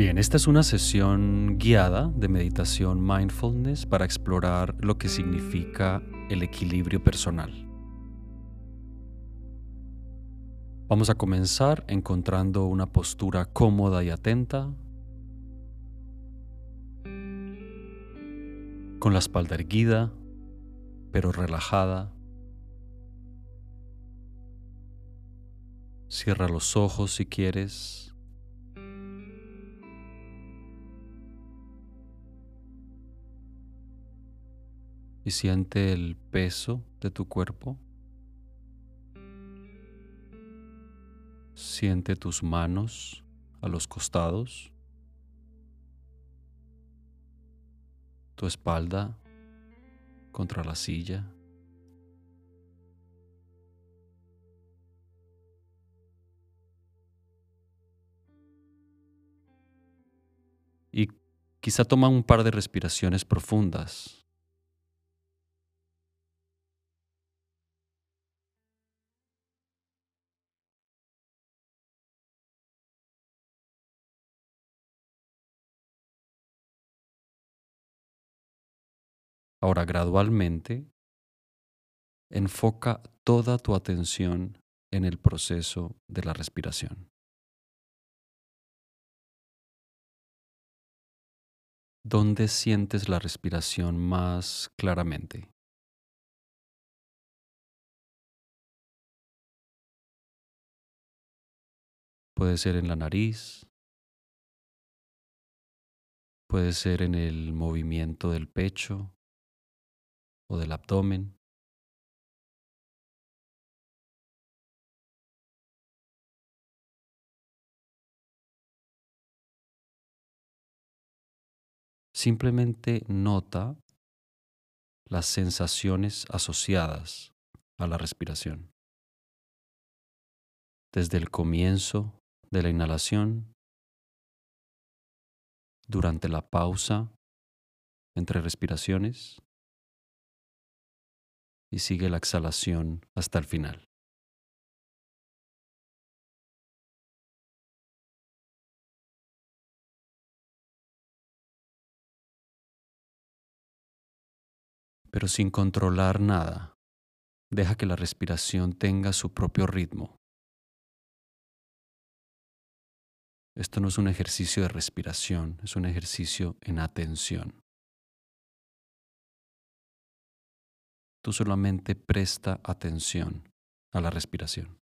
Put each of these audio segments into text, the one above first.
Bien, esta es una sesión guiada de meditación mindfulness para explorar lo que significa el equilibrio personal. Vamos a comenzar encontrando una postura cómoda y atenta, con la espalda erguida, pero relajada. Cierra los ojos si quieres. Y siente el peso de tu cuerpo. Siente tus manos a los costados, tu espalda contra la silla. Y quizá toma un par de respiraciones profundas Ahora gradualmente, enfoca toda tu atención en el proceso de la respiración. ¿Dónde sientes la respiración más claramente? Puede ser en la nariz, puede ser en el movimiento del pecho, o del abdomen. Simplemente nota las sensaciones asociadas a la respiración. Desde el comienzo de la inhalación, durante la pausa entre respiraciones y sigue la exhalación hasta el final. Pero sin controlar nada, deja que la respiración tenga su propio ritmo. Esto no es un ejercicio de respiración, es un ejercicio en atención. Tú solamente presta atención a la respiración.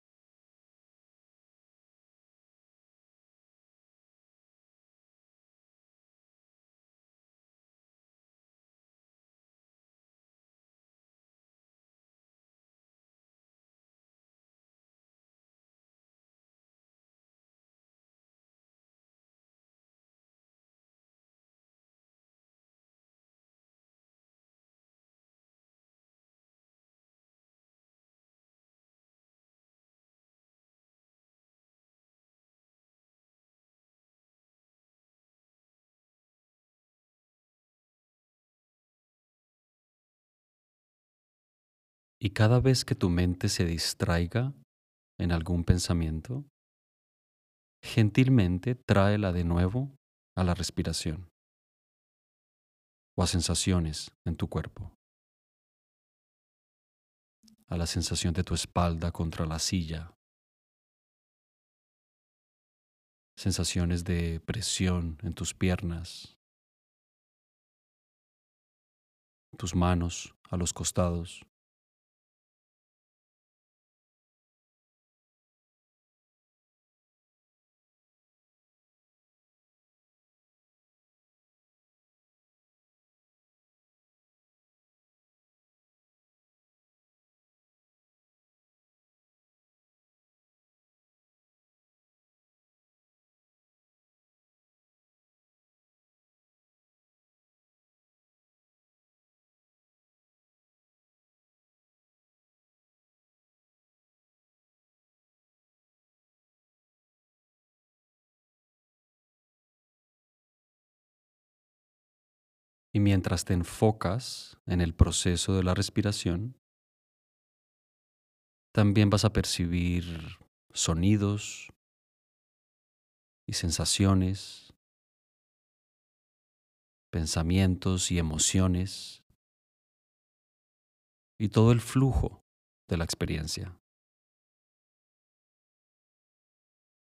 Y cada vez que tu mente se distraiga en algún pensamiento, gentilmente tráela de nuevo a la respiración o a sensaciones en tu cuerpo, a la sensación de tu espalda contra la silla, sensaciones de presión en tus piernas, tus manos a los costados. Y mientras te enfocas en el proceso de la respiración, también vas a percibir sonidos y sensaciones pensamientos y emociones y todo el flujo de la experiencia.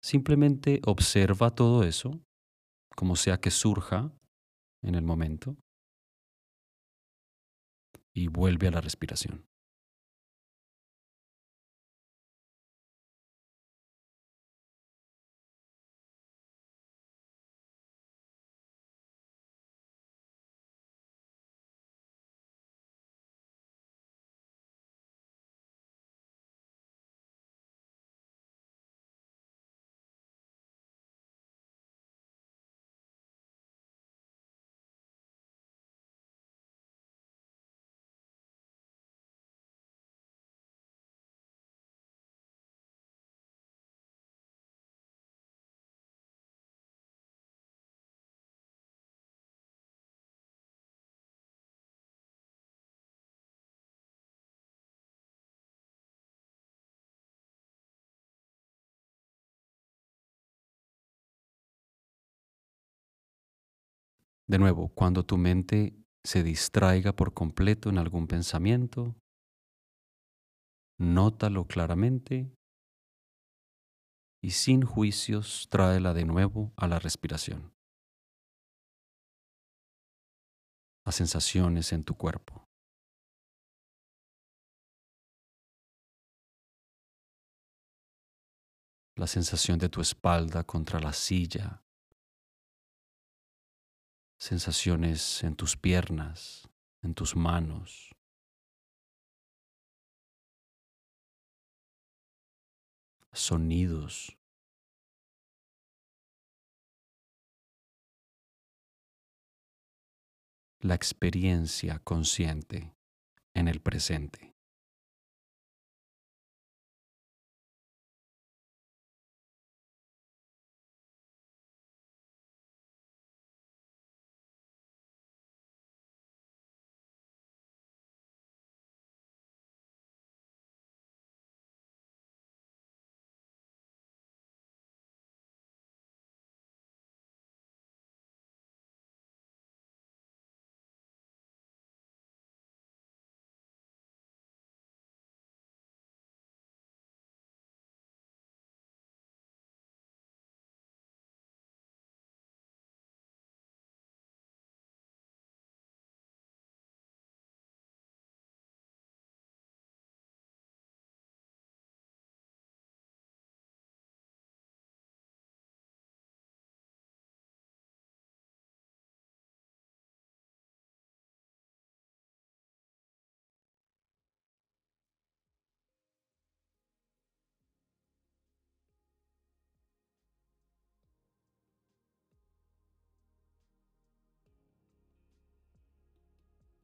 Simplemente observa todo eso, como sea que surja en el momento, y vuelve a la respiración. De nuevo, cuando tu mente se distraiga por completo en algún pensamiento, nótalo claramente y sin juicios tráela de nuevo a la respiración, a sensaciones en tu cuerpo. La sensación de tu espalda contra la silla sensaciones en tus piernas, en tus manos. Sonidos. La experiencia consciente en el presente.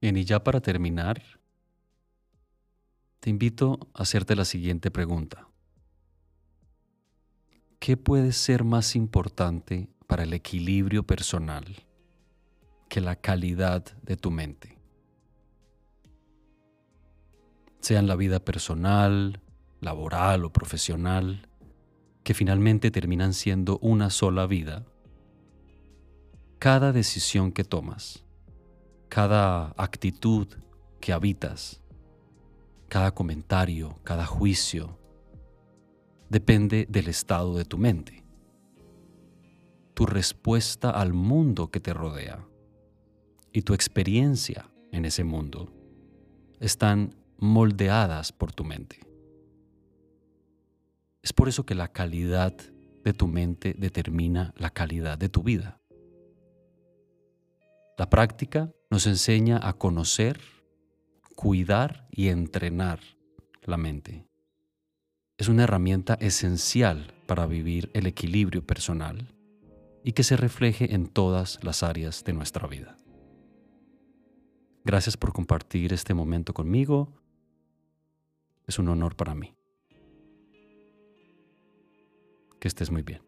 Bien, y ya para terminar, te invito a hacerte la siguiente pregunta. ¿Qué puede ser más importante para el equilibrio personal que la calidad de tu mente? Sea en la vida personal, laboral o profesional, que finalmente terminan siendo una sola vida, cada decisión que tomas cada actitud que habitas, cada comentario, cada juicio, depende del estado de tu mente. Tu respuesta al mundo que te rodea y tu experiencia en ese mundo están moldeadas por tu mente. Es por eso que la calidad de tu mente determina la calidad de tu vida. La práctica nos enseña a conocer, cuidar y entrenar la mente. Es una herramienta esencial para vivir el equilibrio personal y que se refleje en todas las áreas de nuestra vida. Gracias por compartir este momento conmigo. Es un honor para mí. Que estés muy bien.